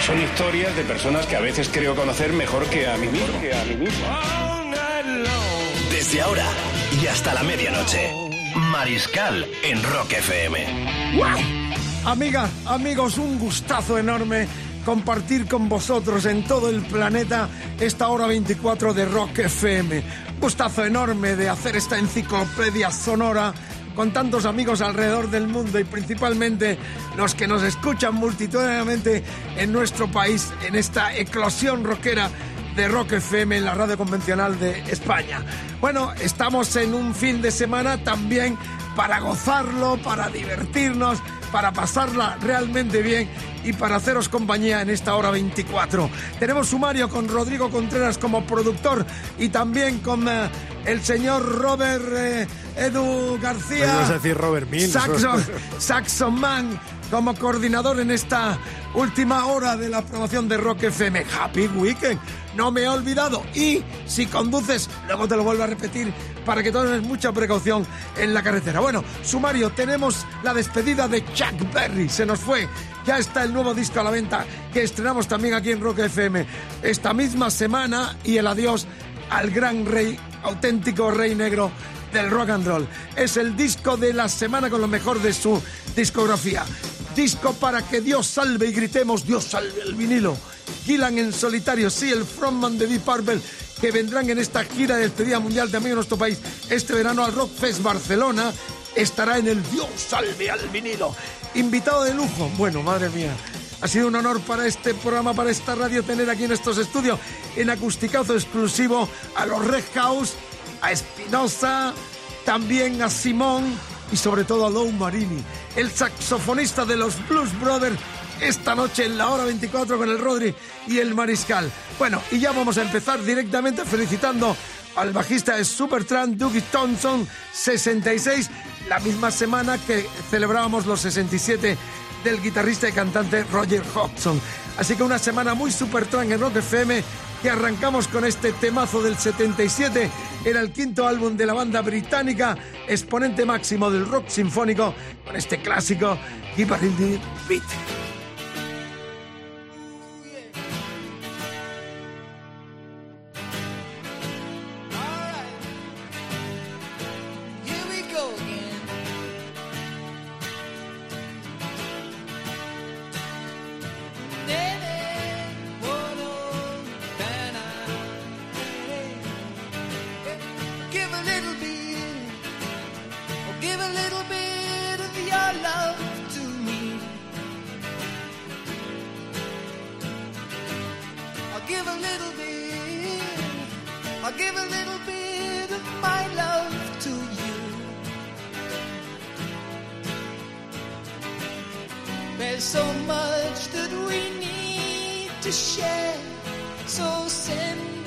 Son historias de personas que a veces creo conocer mejor que a mí mismo. Desde ahora y hasta la medianoche, Mariscal en Rock FM. Amigas, amigos, un gustazo enorme compartir con vosotros en todo el planeta esta hora 24 de Rock FM. Gustazo enorme de hacer esta enciclopedia sonora con tantos amigos alrededor del mundo y principalmente los que nos escuchan multitudinariamente en nuestro país en esta eclosión rockera de Rock FM en la radio convencional de España. Bueno, estamos en un fin de semana también para gozarlo, para divertirnos, para pasarla realmente bien y para haceros compañía en esta hora 24. Tenemos sumario con Rodrigo Contreras como productor y también con eh, el señor Robert eh, Edu García. A decir Robert Mills. Saxon, Saxon Man como coordinador en esta última hora de la promoción de Rock FM. Happy Weekend. No me he olvidado. Y si conduces, luego te lo vuelvo a repetir para que tomes mucha precaución en la carretera. Bueno, sumario, tenemos la despedida de Chuck Berry. Se nos fue. Ya está el nuevo disco a la venta que estrenamos también aquí en Rock FM esta misma semana y el adiós al gran rey, auténtico rey negro del rock and roll. Es el disco de la semana con lo mejor de su discografía. Disco para que Dios salve y gritemos Dios salve el vinilo. Gillan en solitario, sí, el frontman de Deep Purple que vendrán en esta gira de despedida mundial también en nuestro país este verano al Rock Fest Barcelona estará en el Dios salve al vinilo. Invitado de lujo, bueno, madre mía. Ha sido un honor para este programa, para esta radio, tener aquí en estos estudios, en acusticazo exclusivo, a los Red House, a Espinosa, también a Simón y sobre todo a Lou Marini, el saxofonista de los Blues Brothers, esta noche en la hora 24 con el Rodri y el Mariscal. Bueno, y ya vamos a empezar directamente felicitando al bajista de Supertramp, Dougie Thompson, 66, la misma semana que celebrábamos los 67 del guitarrista y cantante Roger Hodgson. Así que una semana muy Supertramp en Rock FM que arrancamos con este temazo del 77. Era el quinto álbum de la banda británica, exponente máximo del rock sinfónico, con este clásico Keep a Beat. There's so much that we need to share. So send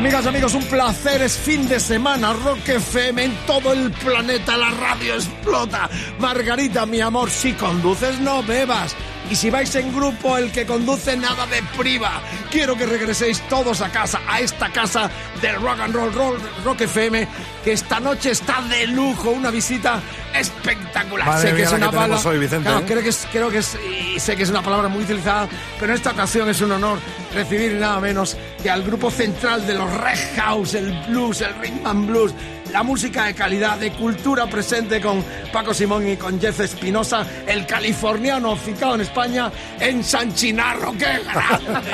Amigas, amigos, un placer, es fin de semana, Rock FM en todo el planeta, la radio explota. Margarita, mi amor, si conduces no bebas. Y si vais en grupo, el que conduce nada de priva. Quiero que regreséis todos a casa, a esta casa del Rock and Roll, Roll Rock FM, que esta noche está de lujo, una visita espectacular. Madre sé que mía, es la una que palabra, hoy, Vicente, Claro, ¿eh? creo que es, creo que es, y sé que es una palabra muy utilizada, pero en esta ocasión es un honor recibir nada menos que al grupo central de los Red House, el blues, el rhythm and blues, la música de calidad, de cultura presente con Paco Simón y con Jeff Espinosa, el californiano aficado en España, en San Chinarro, ¡qué grande!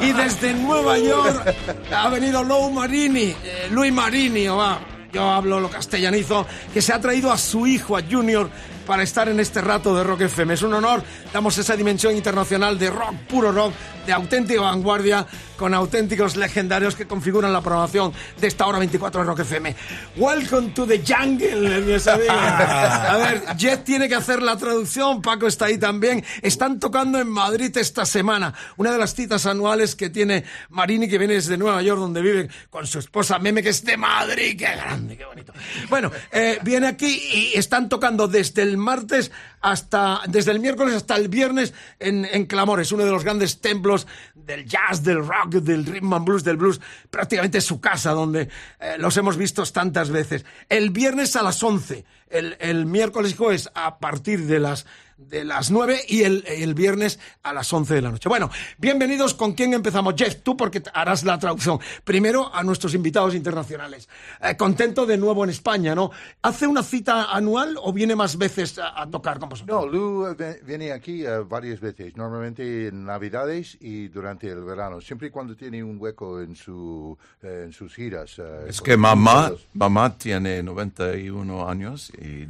y desde Nueva York ha venido Lou Marini, eh, Luis Marini, o va, yo hablo lo castellanizo, que se ha traído a su hijo, a Junior, para estar en este rato de Rock FM. Es un honor, damos esa dimensión internacional de rock, puro rock, de auténtica vanguardia, con auténticos legendarios que configuran la programación de esta hora 24 de Rock FM. Welcome to the jungle, mis amigos. A ver, Jet tiene que hacer la traducción, Paco está ahí también. Están tocando en Madrid esta semana, una de las citas anuales que tiene Marini, que viene desde Nueva York, donde vive con su esposa Meme, que es de Madrid. ¡Qué grande, qué bonito! Bueno, eh, viene aquí y están tocando desde el martes hasta, desde el miércoles hasta el viernes en, Clamores, uno de los grandes templos del jazz, del rock, del rhythm and blues, del blues, prácticamente su casa, donde eh, los hemos visto tantas veces. El viernes a las 11, el, el miércoles y jueves a partir de las de las 9 y el, el viernes a las 11 de la noche. Bueno, bienvenidos. ¿Con quién empezamos? Jeff, tú porque harás la traducción. Primero a nuestros invitados internacionales. Eh, contento de nuevo en España, ¿no? ¿Hace una cita anual o viene más veces a, a tocar con vosotros? No, Lou eh, viene aquí eh, varias veces, normalmente en Navidades y durante el verano, siempre y cuando tiene un hueco en, su, en sus giras. Es que mamá, mamá tiene 91 años y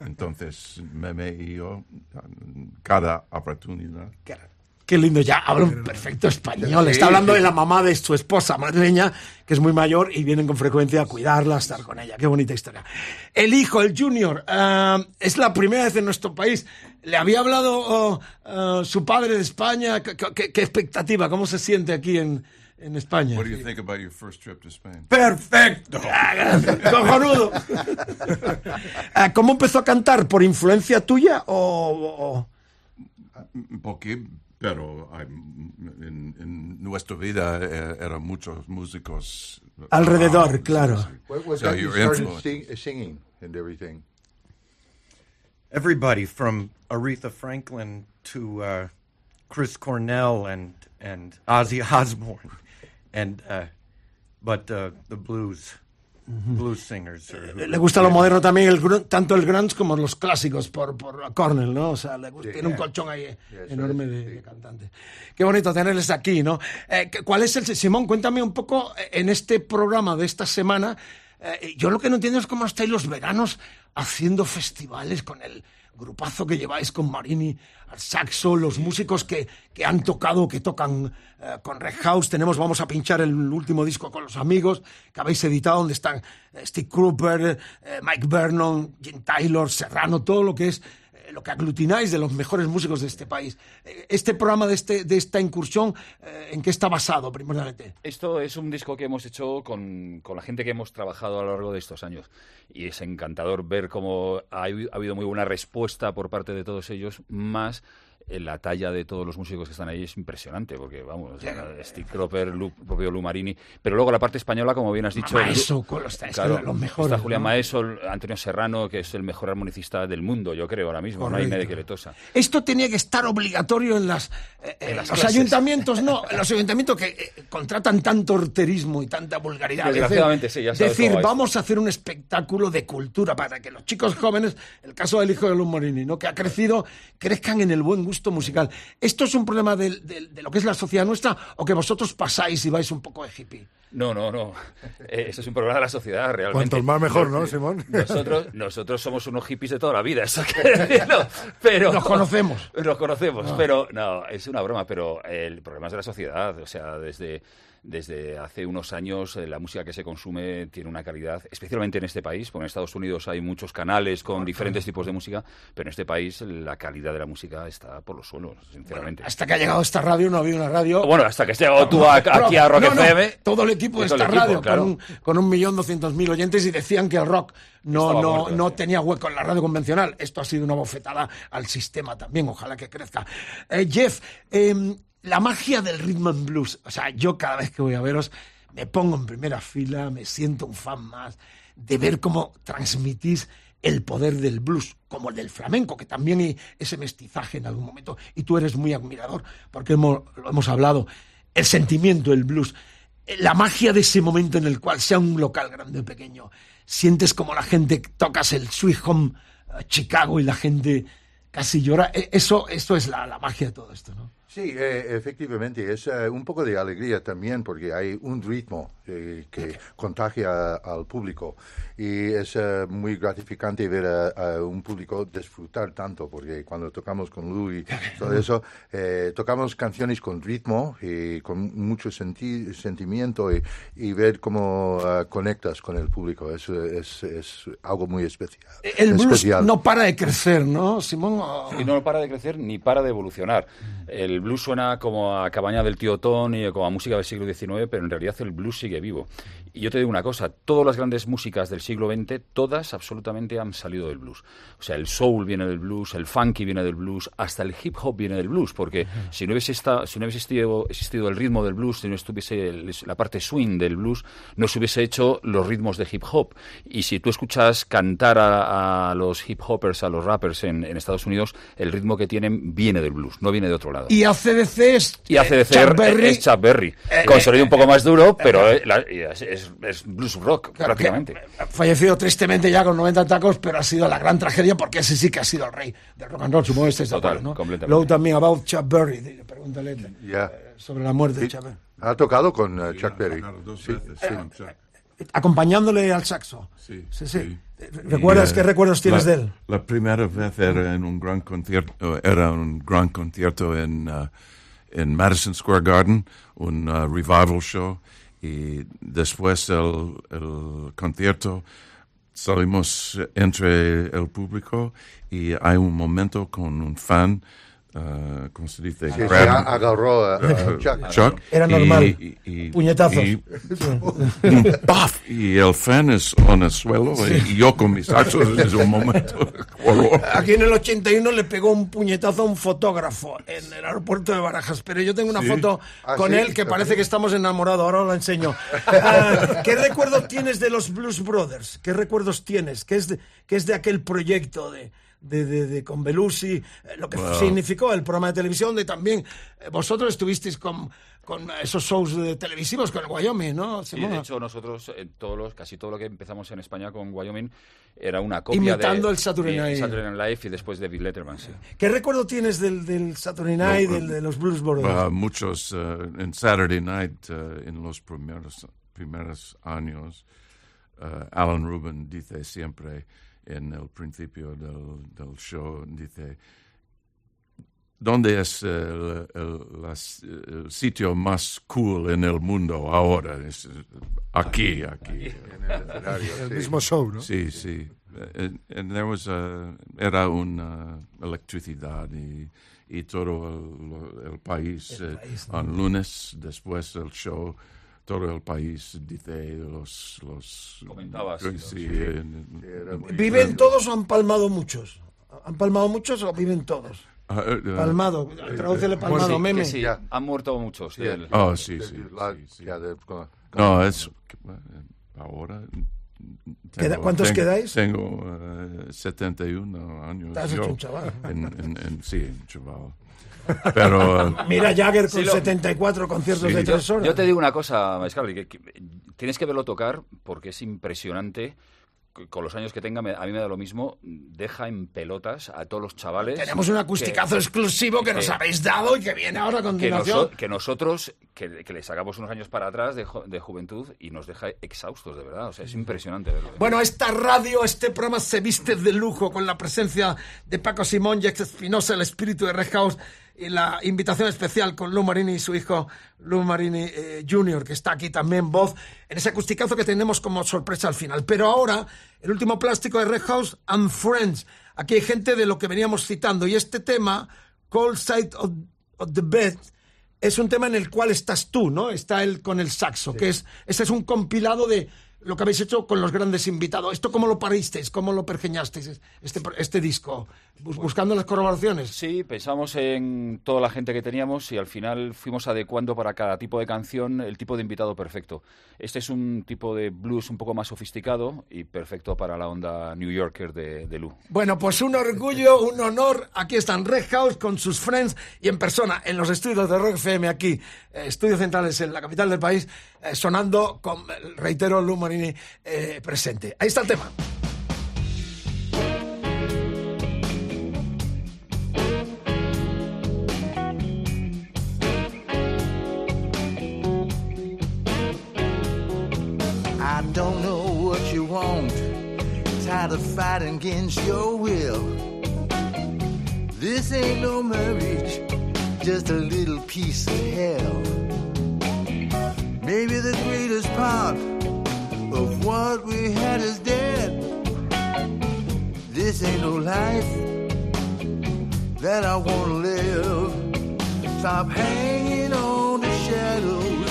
entonces Meme y yo, cada oportunidad. Qué lindo, ya habla un perfecto español. Sí, Está hablando sí. de la mamá de su esposa madrileña, que es muy mayor y vienen con frecuencia a cuidarla, a estar con ella. Qué bonita historia. El hijo, el junior, ah, es la primera vez en nuestro país. ¿Le había hablado oh, ah, su padre de España? ¿Qué, qué- qué expectativa? ¿Cómo se siente aquí en, en España? What do you think about your first trip to Spain? Perfecto. Cojonudo. Ah, ¿Cómo empezó a cantar? ¿Por influencia tuya o- o... Porque, pero hay- en, en nuestra vida eh, eran muchos músicos Alrededor, Ah, sí, claro. sí. What, what So got you your started influence. sing, singing and everything? everybody from Aretha Franklin to uh, Chris Cornell and and Ozzy Osbourne, and uh, but uh, the blues blues singers. Are who- Le gusta lo moderno también, el tanto el grunge como los clásicos por, por Cornell, ¿no? O sea, le gusta- tiene un colchón ahí eh, enorme de, de cantantes. Qué bonito tenerles aquí, ¿no? Eh, ¿qué- ¿Cuál es el... Simón, cuéntame un poco eh, en este programa de esta semana. eh, yo lo que no entiendo es cómo estáis los veranos haciendo festivales con el grupazo que lleváis con Marini al saxo, los músicos que, que han tocado, que tocan eh, con Red House. Tenemos, vamos a pinchar el último disco con los amigos que habéis editado, donde están eh, Steve Cropper, eh, Mike Vernon, Jim Taylor, Serrano, todo lo que es lo que aglutináis de los mejores músicos de este país. Eh, Este programa de, este, de esta incursión, eh, ¿en qué está basado primordialmente? Esto es un disco que hemos hecho con, con la gente que hemos trabajado a lo largo de estos años. Y es encantador ver cómo ha, ha habido muy buena respuesta por parte de todos ellos, más la talla de todos los músicos que están ahí es impresionante, porque vamos, Steve Cropper, Lu- propio Lu Marini, pero luego la parte española, como bien has dicho... Maeso, Lu- con los- es que claro, los mejores, Está Julián ¿no? Maeso, Antonio Serrano, que es el mejor armonicista del mundo, yo creo, ahora mismo, no hay Correcto. nadie que le tosa. Esto tenía que estar obligatorio en las, eh, eh, las los clases. ayuntamientos, no, en los ayuntamientos que eh, contratan tanto horterismo y tanta vulgaridad. Es Desgraciadamente, decir, sí, ya sabes decir, vamos a hacer un espectáculo de cultura para que los chicos jóvenes, el caso del hijo de Luz Morini, ¿no? que ha crecido, crezcan en el buen gusto musical. ¿Esto es un problema de, lo que es la sociedad nuestra o que vosotros pasáis y vais un poco de hippie? No, no, no. Eh, esto es un problema de la sociedad, realmente. Cuantos más mejor, ¿no, Simón? Nosotros, nosotros somos unos hippies de toda la vida, eso decirlo, pero Nos conocemos. Nos conocemos, Ah. pero no, es una broma, pero el problema es de la sociedad, o sea, desde desde hace unos años eh, la música que se consume tiene una calidad, especialmente en este país, porque en Estados Unidos hay muchos canales con diferentes tipos de música, pero en este país la calidad de la música está por los suelos, sinceramente. Hasta que ha llegado esta radio, no había una radio. Bueno, hasta que has llegado tú a- aquí a Rock No, FM. todo el equipo de esta equipo, radio, claro. con, un, con un millón doscientos mil oyentes, y decían que el rock no, Estaba no, muerto, no sí. tenía hueco en la radio convencional. Esto ha sido una bofetada al sistema también, ojalá que crezca. Eh, Jeff, em, la magia del rhythm and blues. O sea, yo cada vez que voy a veros me pongo en primera fila, me siento un fan más de ver cómo transmitís el poder del blues, como el del flamenco, que también hay ese mestizaje en algún momento, y tú eres muy admirador, porque hemos, lo hemos hablado, el sentimiento del blues, la magia de ese momento en el cual, sea un local grande o pequeño, sientes como la gente, tocas el Sweet Home eh, Chicago y la gente casi llora, Eh, eso, eso es la, la magia de todo esto, ¿no? Sí, eh, efectivamente, es eh, un poco de alegría también porque hay un ritmo eh, que contagia al público y es eh, muy gratificante ver a, a un público disfrutar tanto porque cuando tocamos con Louis, todo eso, eh, tocamos canciones con ritmo y con mucho senti- sentimiento y, y ver cómo eh, conectas con el público es, es, es algo muy especial. El blues especial. no para de crecer, ¿no, Simón? O- Y no para de crecer ni para de evolucionar. El blues suena como a cabaña del tío Tony, como a música del siglo XIX, pero en realidad el blues sigue vivo. Y yo te digo una cosa, todas las grandes músicas del siglo XX, todas absolutamente han salido del blues. O sea, el soul viene del blues, el funky viene del blues, hasta el hip hop viene del blues, porque si no hubiese, esta- si no hubiese existido, existido el ritmo del blues, si no estuviese el- la parte swing del blues, no se hubiese hecho los ritmos de hip hop. Y si tú escuchas cantar a, a los hip hoppers, a los rappers en, en Estados Unidos, el ritmo que tienen viene del blues, no viene de otro lado. Y ACDC es... Y ACDC Berry. es Chuck Berry, Eh, con eh, sonido un poco más duro, pero eh, la- es, es- es blues rock Claro, prácticamente. fallecido tristemente ya con 90 tacos, pero ha sido la gran tragedia porque ese sí que ha sido el rey del rock and roll, supongo que estáis de Total, acuerdo, ¿no? completamente. Luego también about Chuck Berry, pregúntale Ya. eh, sobre la muerte de Sí. Chuck Berry. Ha tocado con eh, Chuck Berry. Sí. con Chuck. Acompañándole al saxo. Sí, Sí, sí. sí. ¿Recuerdas Y, qué eh, recuerdos tienes la- de él? La primera vez era en un gran concierto, era un gran concierto en, uh, en Madison Square Garden, un uh, revival show, y después el, el concierto salimos entre el público y hay un momento con un fan, uh, ¿cómo se dice? Sí, sí, Grab- a- agarró a- a Chuck. Chuck. Era y- normal. y- y- Puñetazos. y- un ¡paf! Y el fan es en el suelo y yo con mis saxos es un momento. Aquí en el 81 le pegó un puñetazo a un fotógrafo en el aeropuerto de Barajas, pero yo tengo una Sí. foto Ah, con sí, él que parece que estamos enamorados, ahora os la enseño. Ah, ¿Qué recuerdos tienes de los Blues Brothers? ¿Qué recuerdos tienes? ¿Qué es de, qué es de aquel proyecto de, de, de, de con Belushi? Eh, Lo que Wow. significó el programa de televisión, donde también eh, vosotros estuvisteis con, con esos shows de televisivos con el Wyoming, ¿no? Sí, de hecho nosotros eh, todos los, casi todo lo que empezamos en España con Wyoming era una copia Imitando de el Saturday de Night. Saturday Night Live y después David Letterman. sí. ¿Qué recuerdo tienes del, del Saturday Night, No, del, de los Blues Brothers? Uh, muchos uh, en Saturday Night uh, en los primeros primeros años uh, Alan Rubin dice siempre en el principio del, del show, dice, ¿dónde es el, el- las- el sitio más cool en el mundo ahora? Es, eh, aquí, aquí. En el El sí. mismo show, ¿no? Sí, sí. And, and there was a, era una electricidad y, y todo el, el país, El eh, país, ¿no? on lunes, después del show, todo el país dice los... los Comentabas, Sí, los- sí, sí. en- en- ¿Viven todos o han palmado muchos? ¿Han palmado muchos o viven todos? Ah, eh, eh, Palmado, eh, tradúcele palmado, Sí, meme. sí, Ya. han muerto muchos. Oh, sí, sí. No, es... Ahora... Queda- ¿cuántos tengo- quedáis? Tengo eh, 71 años. Estás hecho yo. un chaval. En- en- en- sí, un chaval. Pero... Mira Jagger con Sí, lo- 74 conciertos Sí. de tres horas. yo te digo una cosa, Maescal, que, que tienes que verlo tocar porque es impresionante. Con los años que tenga, a mí me da lo mismo. Deja en pelotas a todos los chavales. Tenemos un acusticazo que- exclusivo que, que- nos habéis dado y que viene ahora a que, continuación. noso- que nosotros, que, que le sacamos unos años para atrás de, juventud y nos deja exhaustos, de verdad. O sea, es impresionante verlo. ¿eh? Bueno, esta radio, este programa se viste de lujo con la presencia de Paco Simón, Jex Espinosa, el espíritu de Red House y la invitación especial con Lou Marini y su hijo Lou Marini eh, Jr., que está aquí también, voz, en ese acusticazo que tenemos como sorpresa al final. Pero ahora, el último plástico de Red House and Friends. Aquí hay gente de lo que veníamos citando y este tema, Cold Side of, of the Bed, es un tema en el cual estás tú, ¿no? Está él con el saxo, que es, ese es un compilado de lo que habéis hecho con los grandes invitados. ¿Esto cómo lo paristeis? ¿Cómo lo pergeñasteis, este, este disco? Bus- ¿Buscando las colaboraciones? Sí, pensamos en toda la gente que teníamos y al final fuimos adecuando para cada tipo de canción el tipo de invitado perfecto. Este es un tipo de blues un poco más sofisticado y perfecto para la onda New Yorker de, de Lou. Bueno, pues un orgullo, un honor. Aquí están Red House con sus friends y en persona en los estudios de Rock FM aquí, eh, estudios centrales en la capital del país, eh, sonando con, reitero, Lou Marini eh, presente. Ahí está el tema. Of fighting against your will. This ain't no marriage, just a little piece of hell. Maybe the greatest part of what we had is dead. This ain't no life that I wanna live. Stop hanging on to shadows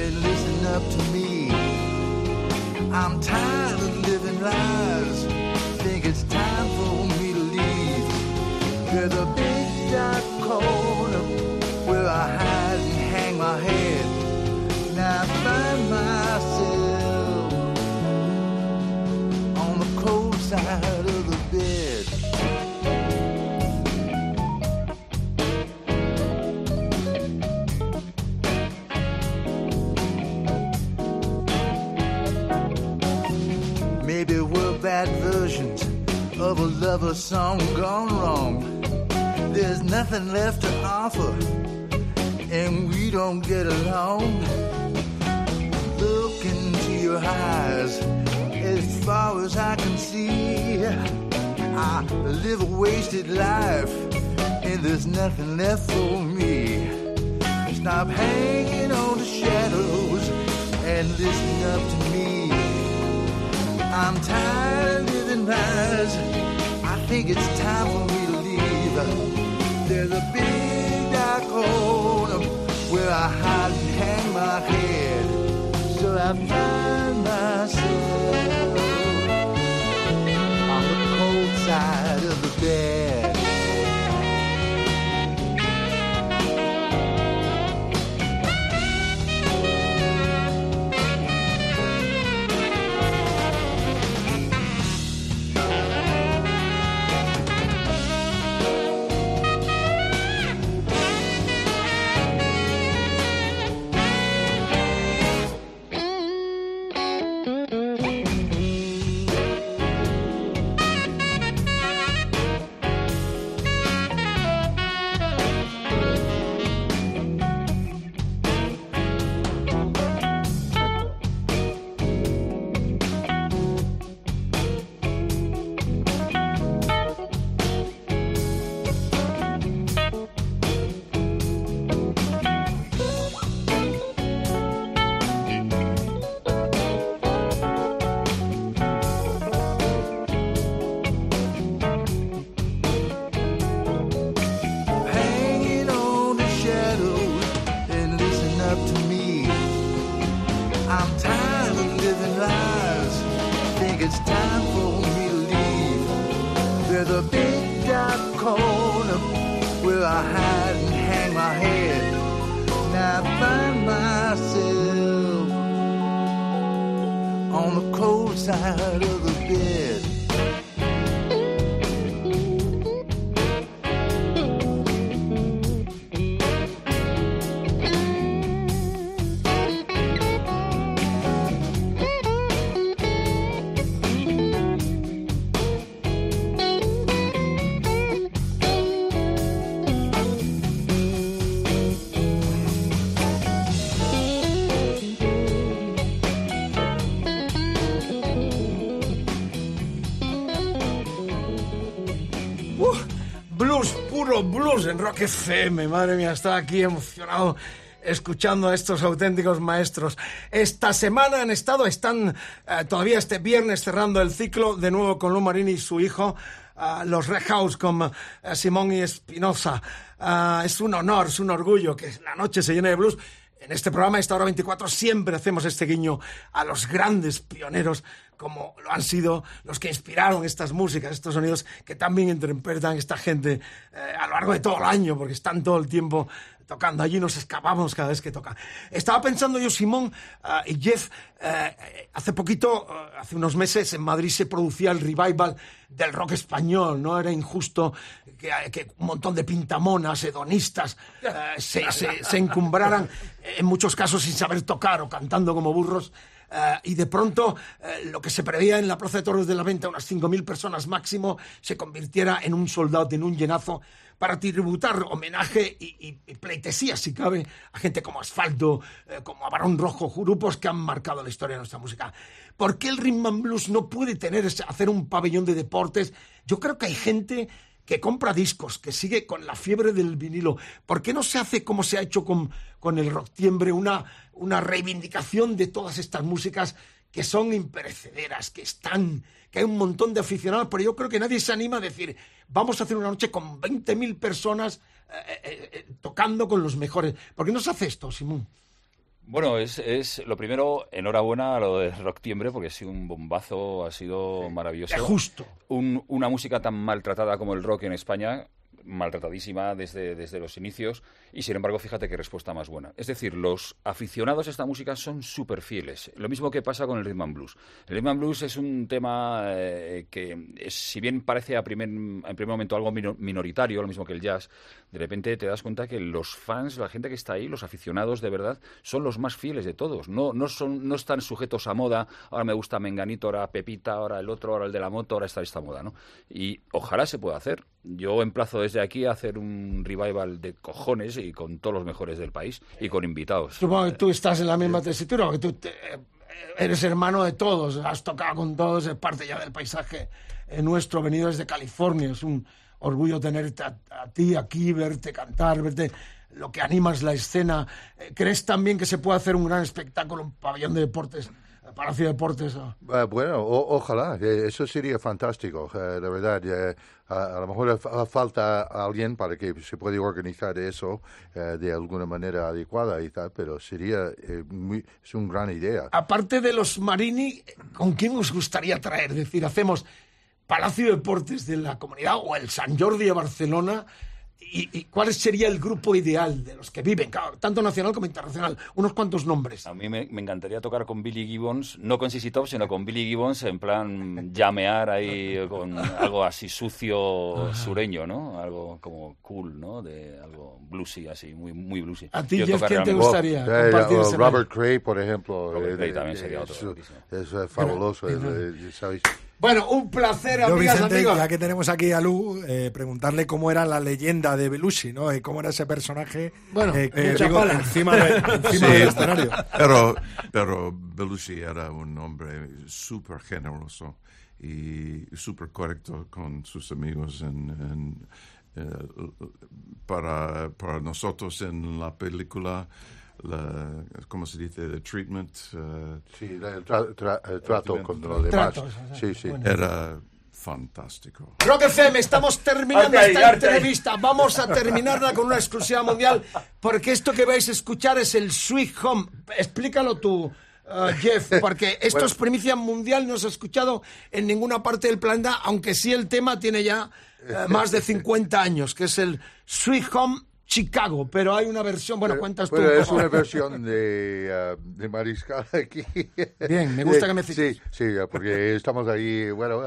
and listen up to me. I'm tired of living lies. Dark corner where I hide and hang my head. Now I find myself on the cold side of the bed. Maybe we're bad versions of a lover song gone wrong. There's nothing left to offer, and we don't get along. Look into your eyes as far as I can see. I live a wasted life, and there's nothing left for me. Stop hanging on to shadows and listen up to me. I'm tired of living lies. I think it's time for me a big dark hole where I hide and hang my head. So I find myself on the cold side of the bed. En Rock FM. Madre mía, estaba aquí emocionado escuchando a estos auténticos maestros. Esta semana han estado, están eh, todavía este viernes cerrando el ciclo de nuevo con Lu Marini y su hijo. ah, los Red House con eh, Simón y Espinosa. Es un honor, es un orgullo que la noche se llene de blues. En este programa, esta hora 24, siempre hacemos este guiño a los grandes pioneros como lo han sido los que inspiraron estas músicas, estos sonidos que también interpretan esta gente eh, a lo largo de todo el año, porque están todo el tiempo tocando. Allí nos escapamos cada vez que toca. Estaba pensando yo, Simón ah, y Jeff, eh, hace poquito, eh, hace unos meses, en Madrid se producía el revival del rock español, ¿no? Era injusto que, un montón de pintamonas, hedonistas, eh, se, se- se encumbraran, eh, en muchos casos sin saber tocar o cantando como burros. Eh, y de pronto eh, lo que se preveía en la Plaza de Toros de la Venta, unas 5.000 personas máximo, se convirtiera en un soldado, en un llenazo, para tributar homenaje y, y- pleitesía, si cabe, a gente como Asfalto, eh, como a Barón Rojo, grupos que han marcado la historia de nuestra música. ¿Por qué el Rhythm Blues no puede tener, hacer un pabellón de deportes? Yo creo que hay gente que compra discos, que sigue con la fiebre del vinilo. ¿Por qué no se hace como se ha hecho con, con el Rocktiembre, una, una reivindicación de todas estas músicas que son imperecederas, que están, que hay un montón de aficionados, pero yo creo que nadie se anima a decir, vamos a hacer una noche con 20.000 personas eh, eh, eh, tocando con los mejores. ¿Por qué no se hace esto, Simón? Bueno, es, es lo primero, enhorabuena a lo de Rocktiembre, porque ha sido un bombazo, ha sido maravilloso. Es justo. Un- una música tan maltratada como el rock en España, maltratadísima desde, desde los inicios, y sin embargo, fíjate qué respuesta más buena. Es decir, los aficionados a esta música son súper fieles. Lo mismo que pasa con el rhythm and blues. El rhythm and blues es un tema eh, que, es- si bien parece a primer, en primer momento algo mino- minoritario, lo mismo que el jazz, de repente te das cuenta que los fans, la gente que está ahí, los aficionados de verdad, son los más fieles de todos. No, no, son, no están sujetos a moda, ahora me gusta Menganito, ahora Pepita, ahora el otro, ahora el de la moto, ahora está esta moda, ¿no? Y ojalá se pueda hacer. Yo emplazo desde aquí a hacer un revival de cojones y con todos los mejores del país y con invitados. Supongo que tú estás en la misma tesitura, que tú te- eh, eres hermano de todos, has tocado con todos, es parte ya del paisaje eh, nuestro, venido desde California. Es un orgullo tenerte a, a ti aquí, verte cantar, verte lo que animas la escena. Eh, ¿Crees también que se puede hacer un gran espectáculo, un pabellón de deportes, Palacio de Deportes? Ah, bueno, o- ojalá, eh, eso sería fantástico, eh, la verdad. eh, a, a lo mejor fa- falta alguien para que se pueda organizar eso eh, de alguna manera adecuada y tal, pero sería eh, muy, es una gran idea. Aparte de los Marini, ¿con quién os gustaría traer? Es decir, hacemos Palacio de Deportes de la comunidad o el San Jordi de Barcelona. ¿Y, y cuál sería el grupo ideal de los que viven, claro, tanto nacional como internacional? Unos cuantos nombres. A mí me, me encantaría tocar con Billy Gibbons, no con Sissy Top, sino con Billy Gibbons en plan llamear ahí con algo así sucio sureño, ¿no? Algo como cool, ¿no? De algo bluesy así, muy muy bluesy. ¿A ti, Jeff, quién te gustaría Robert Cray, por ejemplo. Robert eh, Cray también sería otro. Es eh, fabuloso, eh, ¿sabéis? Bueno, un placer, Yo, amigas, Vicente, amigos. ya que tenemos aquí a Lu, eh, preguntarle cómo era la leyenda de Belushi, ¿no? Y cómo era ese personaje Bueno, eh, eh, digo, encima, de- encima Sí, del escenario. Pero, pero Belushi era un hombre súper generoso y súper correcto con sus amigos. En, en, eh, para, para nosotros en la película, la, ¿cómo se dice? The treatment. eh, Sí, el tra- tra- el trato con los demás. Trato, Sí, sí. Era fantástico. Rock FM, estamos terminando esta entrevista. Vamos a terminarla con una exclusiva mundial, porque esto que vais a escuchar es el Sweet Home. Explícalo tú, uh, Jeff, porque esto Bueno. es primicia mundial, no se ha escuchado en ninguna parte del planeta, aunque sí el tema tiene ya eh, más de 50 años, que es el Sweet Home Chicago, pero hay una versión, bueno, cuentas tú. Un es una versión de, ah, de Mariscal aquí. Bien, me gusta Eh, que me cites. Sí, sí, porque estamos ahí, bueno,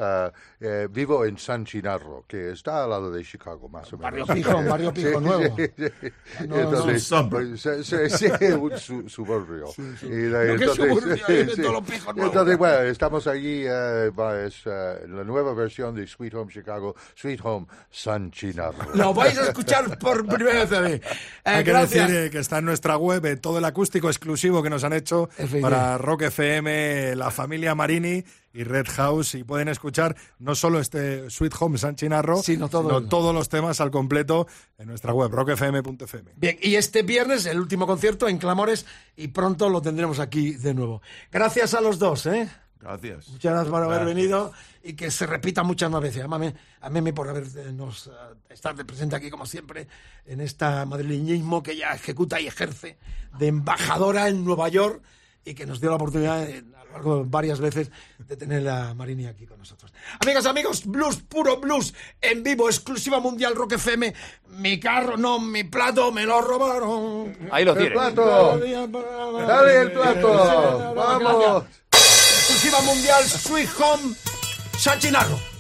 eh, vivo en San Chinarro, que está al lado de Chicago, más o menos. Barrio Pijo, Barrio Pijo Nuevo. sí, sí. No, Entonces, no. pues, sí, sí, sí, un su- suburbio. Y la- No, ¿qué entonces, suburbio? Ahí de sí. todos los pijos nuevos. Entonces, bueno, estamos allí, eh, va, es eh, la nueva versión de Sweet Home Chicago, Sweet Home San Chinarro. Lo vais a escuchar por primera eh. Eh, Hay que gracias. decir eh, que está en nuestra web eh, todo el acústico exclusivo que nos han hecho para Rock FM, la familia Marini y Red House y pueden escuchar no solo este Sweet Home San Chinarro, Sino todo el- todos los temas al completo en nuestra web rockfm.fm. Bien, y este viernes el último concierto en Clamores y pronto lo tendremos aquí de nuevo. Gracias a los dos, ¿eh? Gracias. Muchas gracias por haber Gracias. venido y que se repita muchas más veces. Amame, ameme por habernos eh, estar de presente aquí como siempre en esta madrileñismo que ya ejecuta y ejerce de embajadora en Nueva York y que nos dio la oportunidad eh, a lo largo de varias veces de tener a Marini aquí con nosotros. Amigas, amigos, blues, puro blues, en vivo, exclusiva mundial Rock FM. Mi carro, no, mi plato, me lo robaron. Ahí lo ¡El tienes. plato! ¡Dale el plato! ¡Vamos! Exclusiva mundial Sweet Home Sachinarro.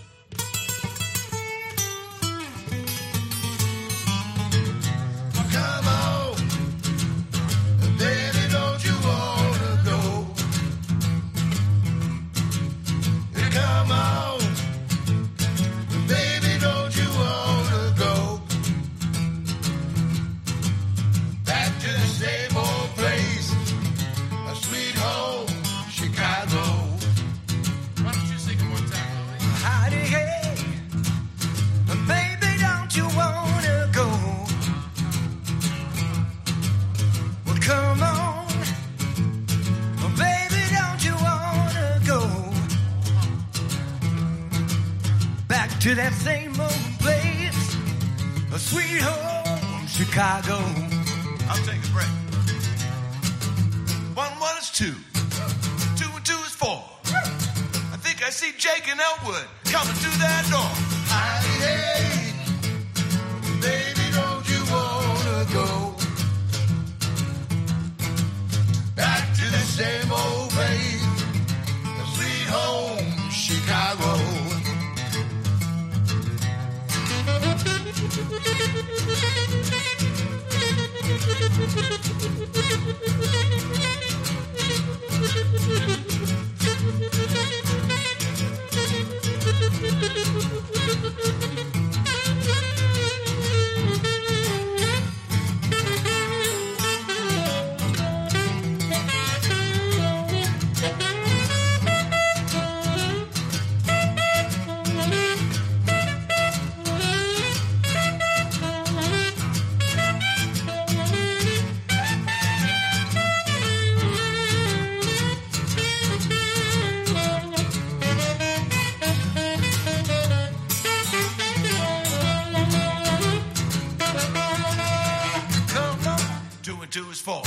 Four,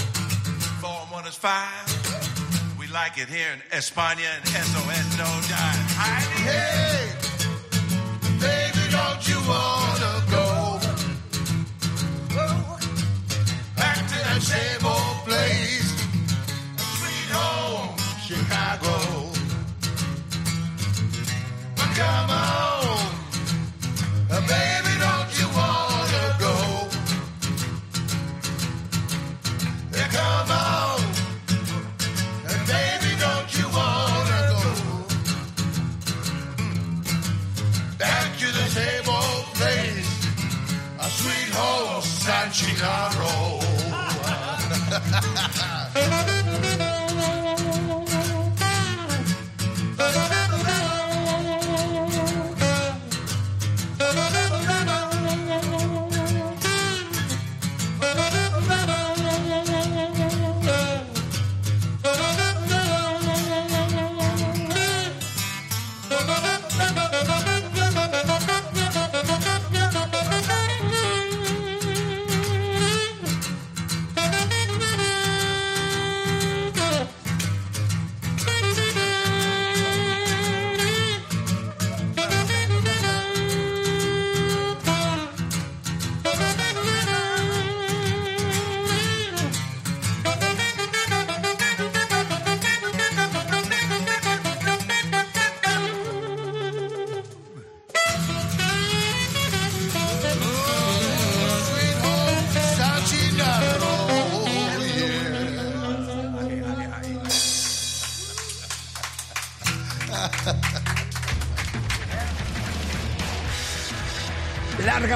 four and one is five. We like it here in España and SOS no dime. Hey, baby, don't you wanna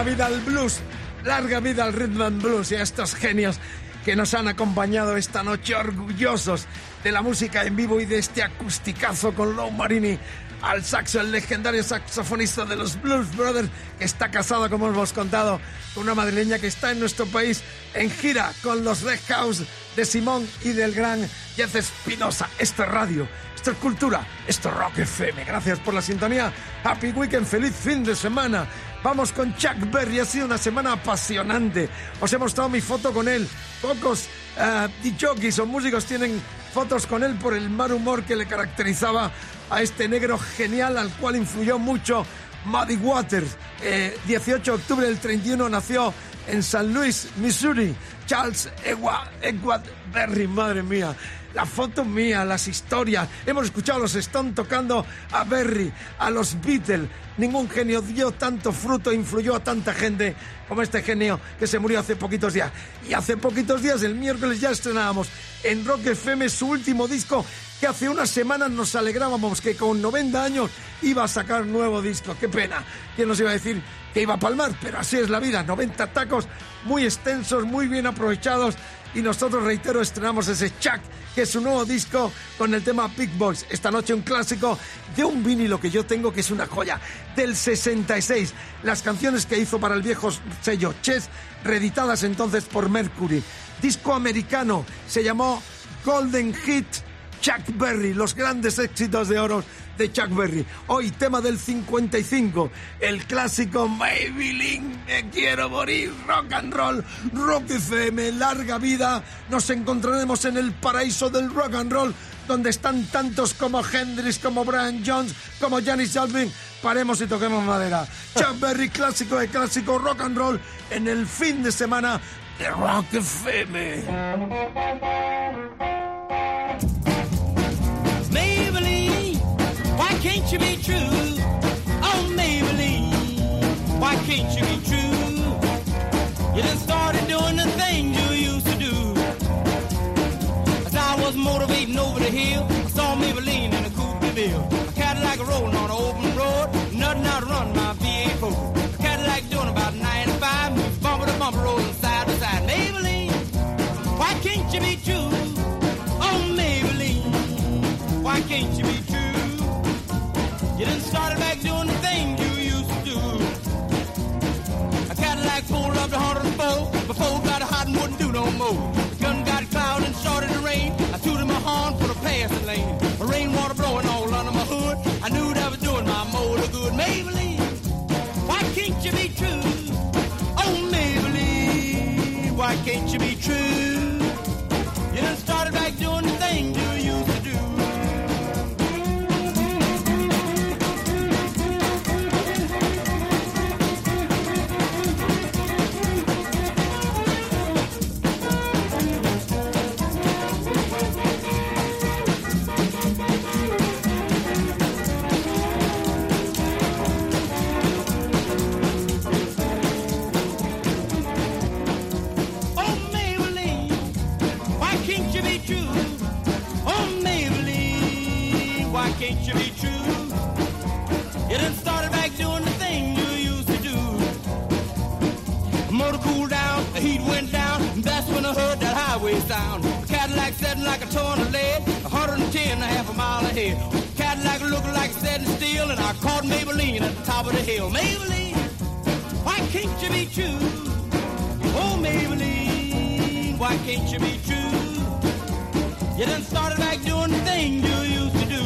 vida al blues, larga vida al rhythm and blues y a estos genios que nos han acompañado esta noche orgullosos de la música en vivo y de este acusticazo con Lou Marini al saxo, el legendario saxofonista de los Blues Brothers, que está casado, como hemos contado, con una madrileña que está en nuestro país en gira con los Red House de Simón y del gran Jeff Espinosa. Esto es radio, esto es cultura, esto es Rock FM. Gracias por la sintonía. Happy Weekend, feliz fin de semana. Vamos con Chuck Berry, ha sido una semana apasionante. Os he mostrado mi foto con él. Pocos uh, DJs o músicos tienen fotos con él por el mal humor que le caracterizaba a este negro genial al cual influyó mucho Muddy Waters. Eh, 18 de octubre del 31 nació en San Luis, Missouri, Charles Edward Berry, madre mía. La foto mía, las historias. Hemos escuchado los Stones tocando a Berry, a los Beatles. Ningún genio dio tanto fruto, influyó a tanta gente como este genio que se murió hace poquitos días. Y hace poquitos días, el miércoles, ya estrenábamos en Rock FM su último disco que hace unas semanas nos alegrábamos que con 90 años iba a sacar nuevo disco. Qué pena. ¿Quién nos iba a decir que iba a palmar? Pero así es la vida. 90 tacos muy extensos, muy bien aprovechados. Y nosotros, reitero, estrenamos ese Chuck, que es su nuevo disco con el tema Big Boys. Esta noche un clásico de un vinilo que yo tengo que es una joya, del 66. Las canciones que hizo para el viejo sello Chess, reeditadas entonces por Mercury. Disco americano, se llamó Golden Hit Chuck Berry, los grandes éxitos de oro de Chuck Berry. Hoy tema del 55, el clásico Maybelline, me quiero morir, rock and roll, rock FM, larga vida. Nos encontraremos en el paraíso del rock and roll, donde están tantos como Hendrix, como Brian Jones, como Janis Joplin. Paremos y toquemos madera. Chuck Berry, clásico de clásico, rock and roll, en el fin de semana de Rock FM. Can't you be true? Oh, Maybelline, why can't you be true? You done started doing the things you used to do. As I was motivating over the hill, I saw Maybelline in a coupe de ville. A Cadillac rolling on an open road, nothing out run my V8 Ford. A Cadillac doing about 95, bumper to bumper rolling side to side. Maybelline, why can't you be true? Oh, Maybelline, why can't you be? You done started back doing the things you used to do. A Cadillac pulled up to 104, before got hot and wouldn't do no more. The gun got cloud and started to rain. I tooted my horn for the passing the hill. Maybelline, why can't you be true? Oh, Maybelline, why can't you be true? You done started back doing the thing you used to do.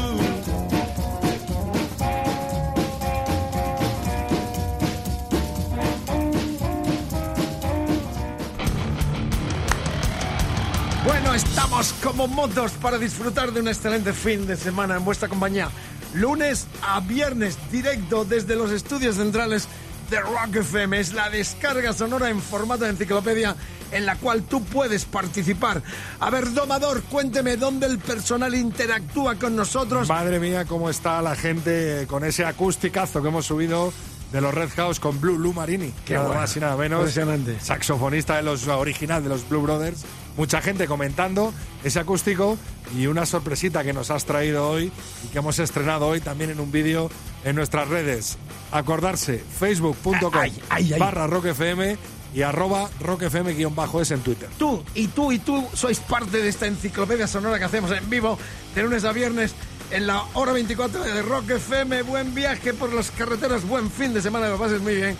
Bueno, estamos como motos para disfrutar de un excelente fin de semana en vuestra compañía. Lunes a viernes, directo desde los estudios centrales de Rock FM. Es la descarga sonora en formato de enciclopedia en la cual tú puedes participar. A ver, Domador, cuénteme dónde el personal interactúa con nosotros. Madre mía, cómo está la gente con ese acústicazo que hemos subido de los Red House con Blue Lou Marini. Qué nada bueno. más y nada menos. Saxofonista de los original de los Blue Brothers. Mucha gente comentando ese acústico y una sorpresita que nos has traído hoy y que hemos estrenado hoy también en un vídeo en nuestras redes. Acordarse, facebook.com barra rockfm y arroba rockfm guion bajo es en Twitter. Tú y tú y tú sois parte de esta enciclopedia sonora que hacemos en vivo de lunes a viernes en la hora 24 de Rock FM. Buen viaje por las carreteras, buen fin de semana, lo pases muy bien.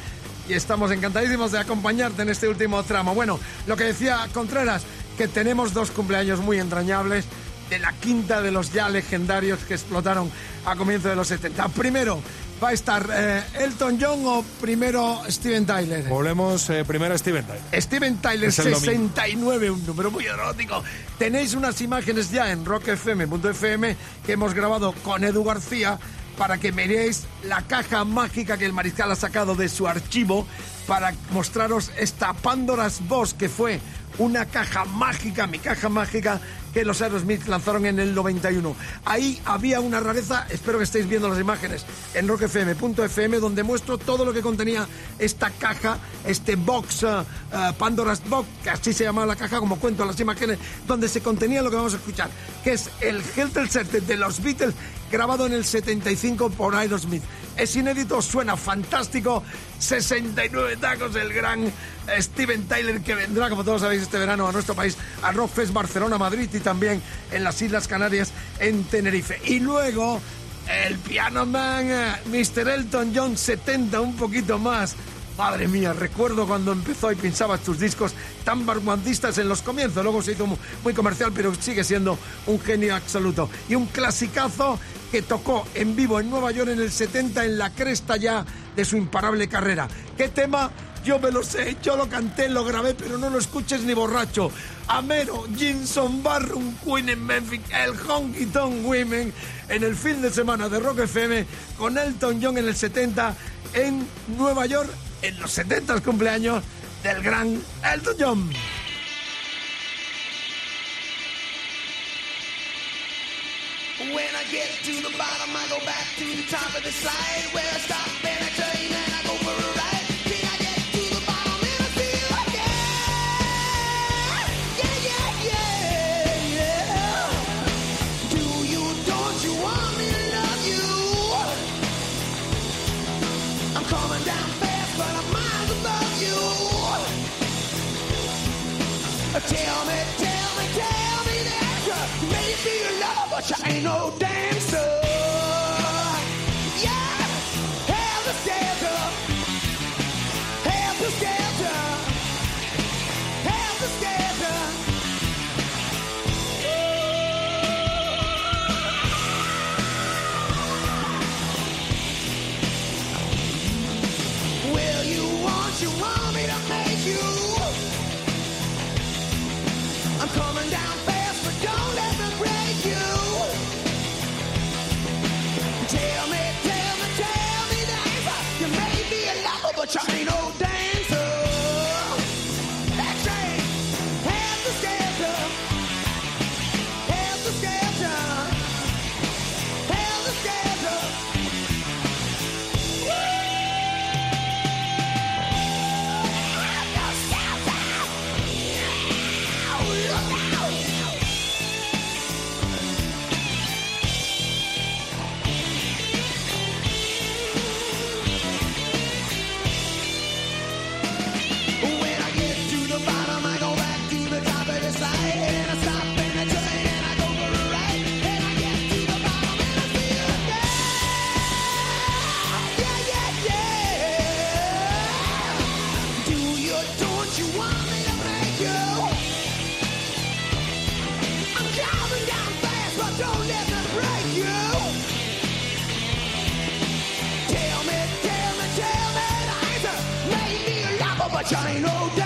Y estamos encantadísimos de acompañarte en este último tramo. Bueno, lo que decía Contreras, que tenemos dos cumpleaños muy entrañables de la quinta de los ya legendarios que explotaron a comienzos de los 70. Primero va a estar eh, Elton John o primero Steven Tyler. Volvemos eh, primero a Steven Tyler. Steven Tyler Es el domingo. 69, un número muy erótico. Tenéis unas imágenes ya en rockfm.fm que hemos grabado con Edu García para que veáis la caja mágica que el mariscal ha sacado de su archivo para mostraros esta Pandora's Box que fue una caja mágica, mi caja mágica que los Aerosmith lanzaron en el 91. Ahí había una rareza, espero que estéis viendo las imágenes en rockfm.fm donde muestro todo lo que contenía esta caja, este box, eh, eh, Pandora's Box, que así se llamaba la caja, como cuento en las imágenes, donde se contenía lo que vamos a escuchar, que es el Helter Skelter de los Beatles grabado en el 75 por Aerosmith. Es inédito, suena fantástico. 69 tacos el gran eh, Steven Tyler que vendrá, como todos sabéis, este verano a nuestro país, a Rockfest Barcelona, Madrid y también en las Islas Canarias, en Tenerife. Y luego el Piano Man, eh, Mr. Elton John 70, un poquito más. Madre mía, recuerdo cuando empezó y pinchaba tus discos tan vanguardistas en los comienzos. Luego se hizo mu- muy comercial, pero sigue siendo un genio absoluto. Y un clasicazo que tocó en vivo en Nueva York en el 70 en la cresta ya de su imparable carrera. ¿Qué tema? Yo me lo sé, yo lo canté, lo grabé, pero no lo escuches ni borracho. Amero, Jinson Barrum, Queen en Memphis, el Honky Tonk Women en el fin de semana de Rock FM con Elton John en el 70 en Nueva York en los 70 cumpleaños del gran Elton John. When I get to the bottom, I go back to the top of the slide. Where I stop and I turn and a lover, but you ain't no dancer. no doubt. which I.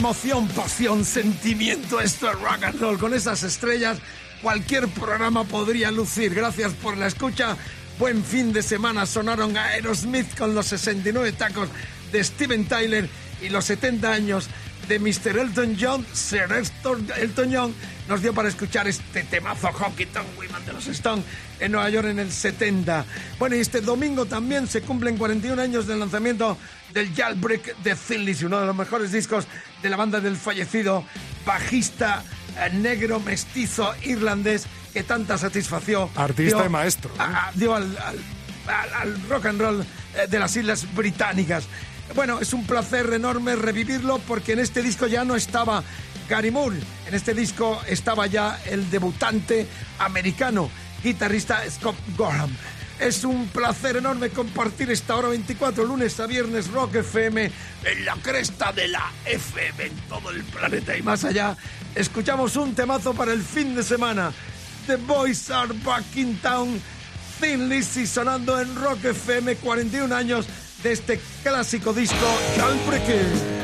Emoción, pasión, sentimiento, esto es rock and roll. Con esas estrellas, cualquier programa podría lucir. Gracias por la escucha. Buen fin de semana. Sonaron Aerosmith con los 69 tacos de Steven Tyler y los 70 años de Mr. Elton John. Sir Elton John nos dio para escuchar este temazo Honky Tonk los Stones en Nueva York en el 70. Bueno, y este domingo también se cumplen 41 años del lanzamiento del Jailbreak de Thin Lizzy, uno de los mejores discos de la banda del fallecido bajista eh, negro mestizo irlandés que tanta satisfacción Artista dio y maestro, ¿eh? a- dio al, al- al- rock and roll eh, de las Islas Británicas. Bueno, es un placer enorme revivirlo porque en este disco ya no estaba Gary Moore, en este disco estaba ya el debutante americano, guitarrista Scott Gorham. Es un placer enorme compartir esta hora 24, lunes a viernes, Rock FM, en la cresta de la FM, en todo el planeta y más allá. Escuchamos un temazo para el fin de semana. The Boys Are Back in Town. Thin Lizzy sonando en Rock FM, 41 años de este clásico disco, Jailbreaker.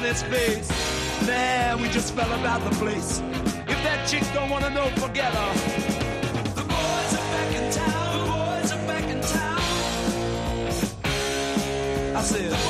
Slapped Johnny's face. Man, we just fell about the place. If that chick don't wanna know, forget her. The boys are back in town. The boys are back in town. I said,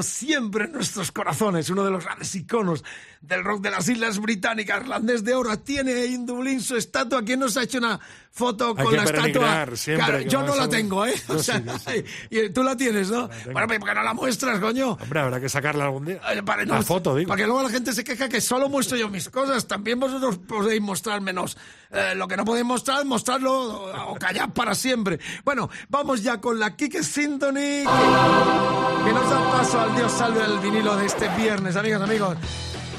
Siempre en nuestros corazones, uno de los grandes iconos del rock de las Islas Británicas, irlandés de oro. Tiene en Dublín su estatua. ¿Quién nos ha hecho una foto con la estatua? Claro, yo no la tengo, ¿eh? O sea, sí, tú la tienes, ¿no? tengo. Bueno, ¿por qué no la muestras, coño? Hombre, habrá que sacarla algún día. Eh, para no- La foto, digo. Para que luego la gente se queja que solo muestro yo mis cosas. También vosotros podéis mostrarmenos eh, lo que no podéis mostrar mostrarlo o, o callar para siempre. Bueno, vamos ya con la Kike Symphony que, que nos da paso al Dios salve el vinilo de este viernes, amigas, amigos.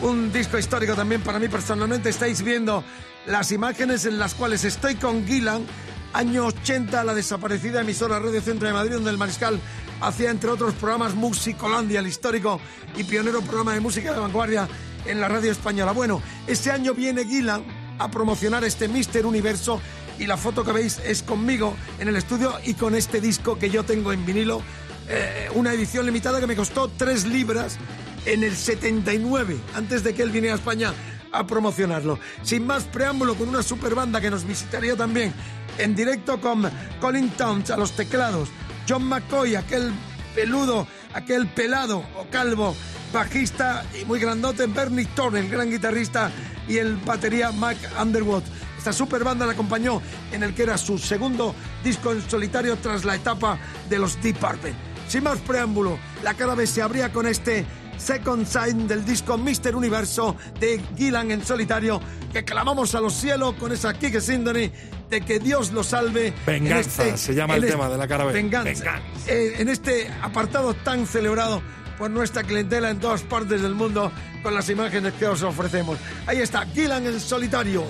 Un disco histórico también para mí personalmente. Estáis viendo las imágenes en las cuales estoy con Gillan, año 80, la desaparecida emisora Radio Centro de Madrid, donde el Mariscal hacía, entre otros programas, Musicolandia, el histórico y pionero programa de música de vanguardia en la radio española. Bueno, este año viene Gillan a promocionar este Mister Universo y la foto que veis es conmigo en el estudio y con este disco que yo tengo en vinilo, eh, una edición limitada que me costó 3 libras en el 79, antes de que él viniera a España a promocionarlo. Sin más preámbulo, con una super banda que nos visitaría también en directo con Colin Towns a los teclados, John McCoy, aquel peludo, aquel pelado o calvo bajista y muy grandote, Bernie Thorne, el gran guitarrista, y el batería Mac Underwood. Esta super banda la acompañó en el que era su segundo disco en solitario tras la etapa de los Deep Purple. Sin más preámbulo, la cara se abría con este Second Sign del disco Mister Universo de Gillan en solitario, que clamamos a los cielos con esa Kike Symphony de que Dios lo salve. en Venganza, este- se llama el en tema este- de la cara B. Venganza. Venganza. Eh, en este apartado tan celebrado por nuestra clientela en todas partes del mundo con las imágenes que os ofrecemos. Ahí está, Gillan en solitario.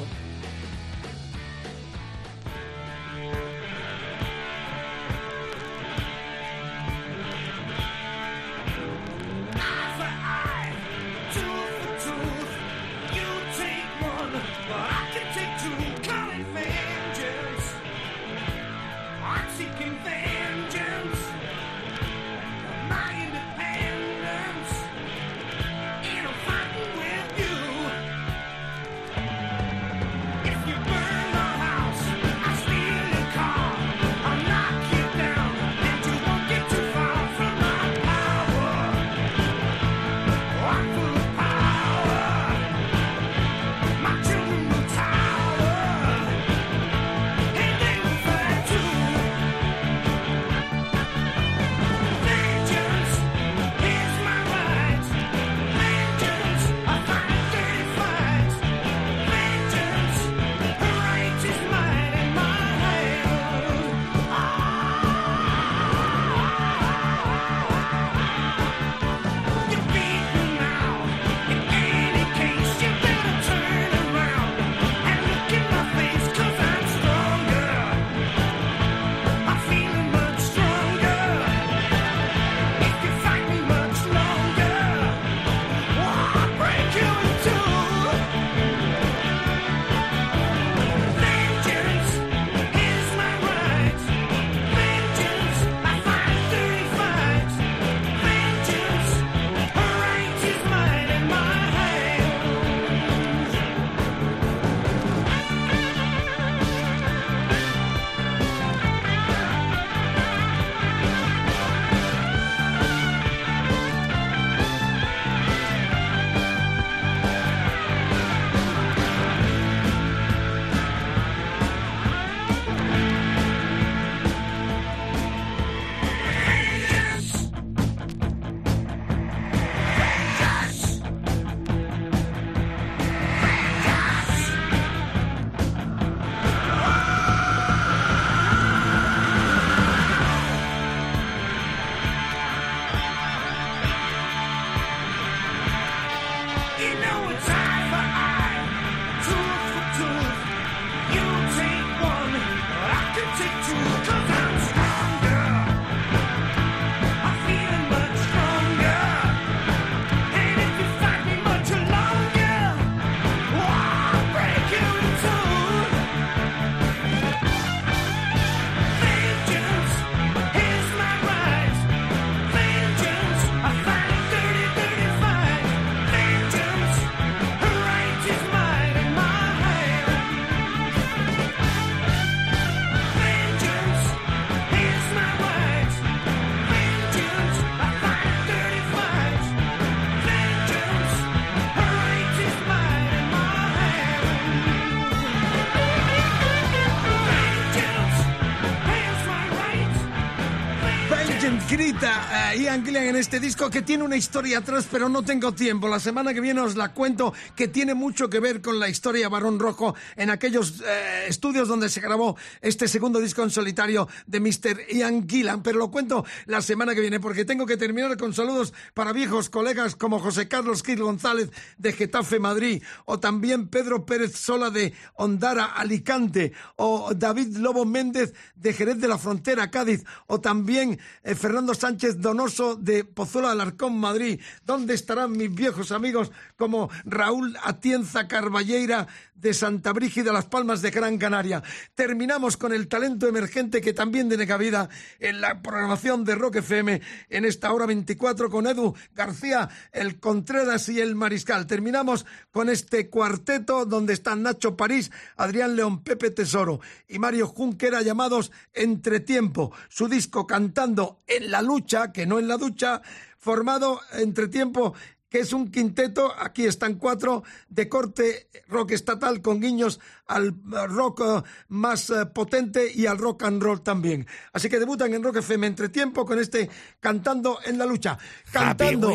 Eh, Ian Gillan en este disco que tiene una historia atrás, pero no tengo tiempo. La semana que viene os la cuento que tiene mucho que ver con la historia Barón Rojo en aquellos eh, estudios donde se grabó este segundo disco en solitario de Mr. Ian Gillan. Pero lo cuento la semana que viene porque tengo que terminar con saludos para viejos colegas como José Carlos Gil González de Getafe Madrid o también Pedro Pérez Sola de Ondara Alicante o David Lobo Méndez de Jerez de la Frontera Cádiz o también eh, Fernando Sánchez Donoso de Pozuelo Alarcón, Madrid. ¿Dónde estarán mis viejos amigos como Raúl Atienza Carballeira de Santa Brígida, Las Palmas de Gran Canaria? Terminamos con el talento emergente que también tiene cabida en la programación de Rock FM en esta hora 24 con Edu García, el Contreras y el Mariscal. Terminamos con este cuarteto donde están Nacho París, Adrián León, Pepe Tesoro y Mario Junquera llamados Entretiempo. Su disco cantando en la lucha, que no en la ducha, formado entre tiempo que es un quinteto, aquí están cuatro, de corte rock estatal con guiños al eh, rock eh, más eh, potente y al rock and roll también. Así que debutan en Rock FM entre tiempo con este Cantando en la lucha. Cantando,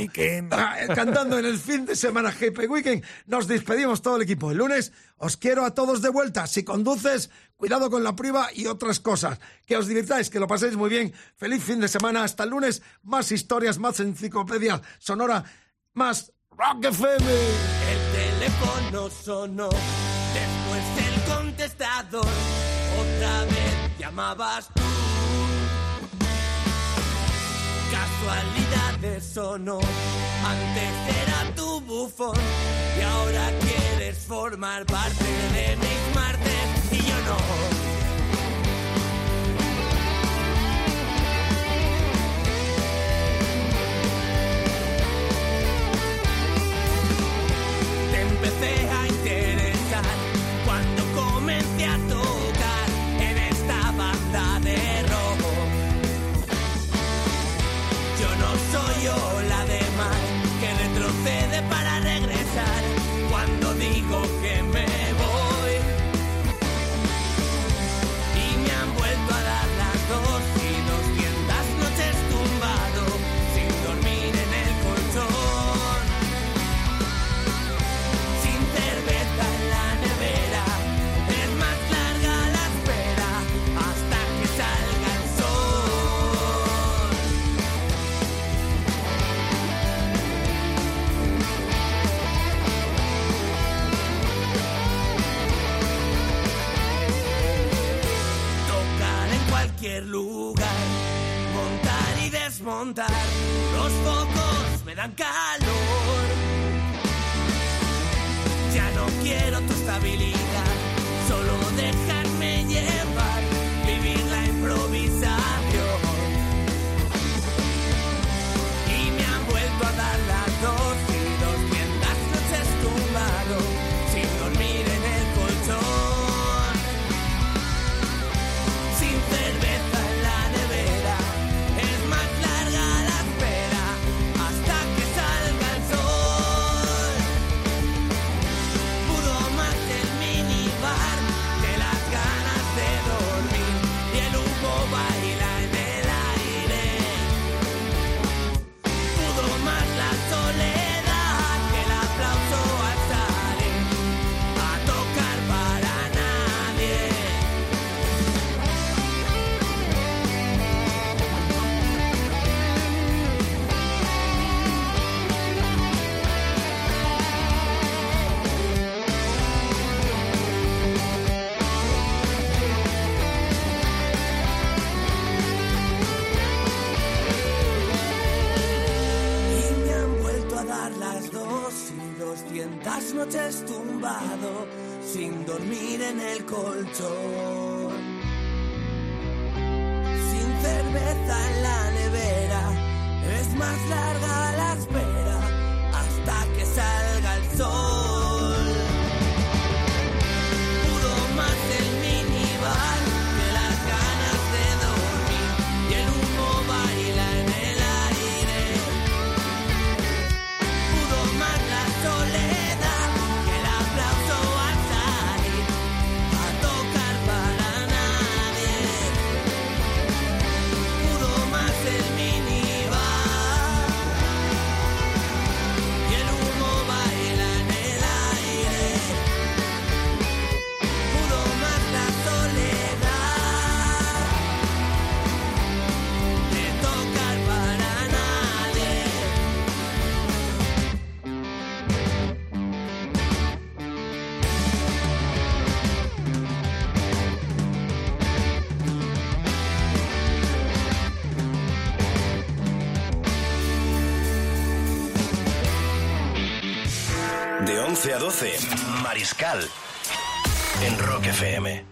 Ah, eh, cantando en el fin de semana Happy Weekend. Nos despedimos todo el equipo. El lunes os quiero a todos de vuelta. Si conduces, cuidado con la prueba y otras cosas. Que os divirtáis, que lo paséis muy bien. Feliz fin de semana. Hasta el lunes. Más historias, más enciclopedia sonora, más Rock FM. El teléfono sonó, después el contestador. Otra vez llamabas tú. Casualidades o no, antes era tu bufón y ahora quieres formar parte de mis martes y yo no. Lugar, montar y desmontar, los focos me dan calor. Ya no quiero tu estabilidad, el 12, Mariscal. En Rock FM.